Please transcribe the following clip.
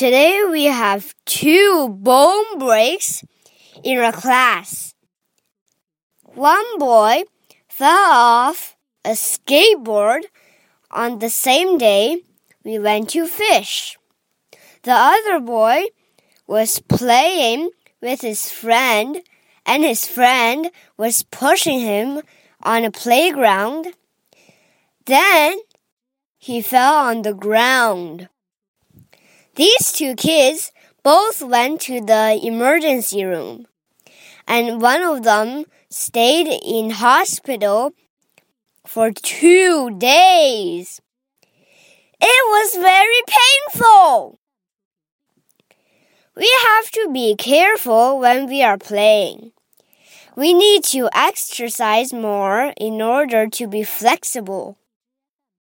Today we have two bone breaks in our class. One boy fell off a skateboard on the same day we went to fish. The other boy was playing with his friend, and his friend was pushing him on a playground. Then he fell on the ground. These two kids both went to the emergency room, and one of them stayed in hospital for two days. It was very painful. We have to be careful when we are playing. We need to exercise more in order to be flexible.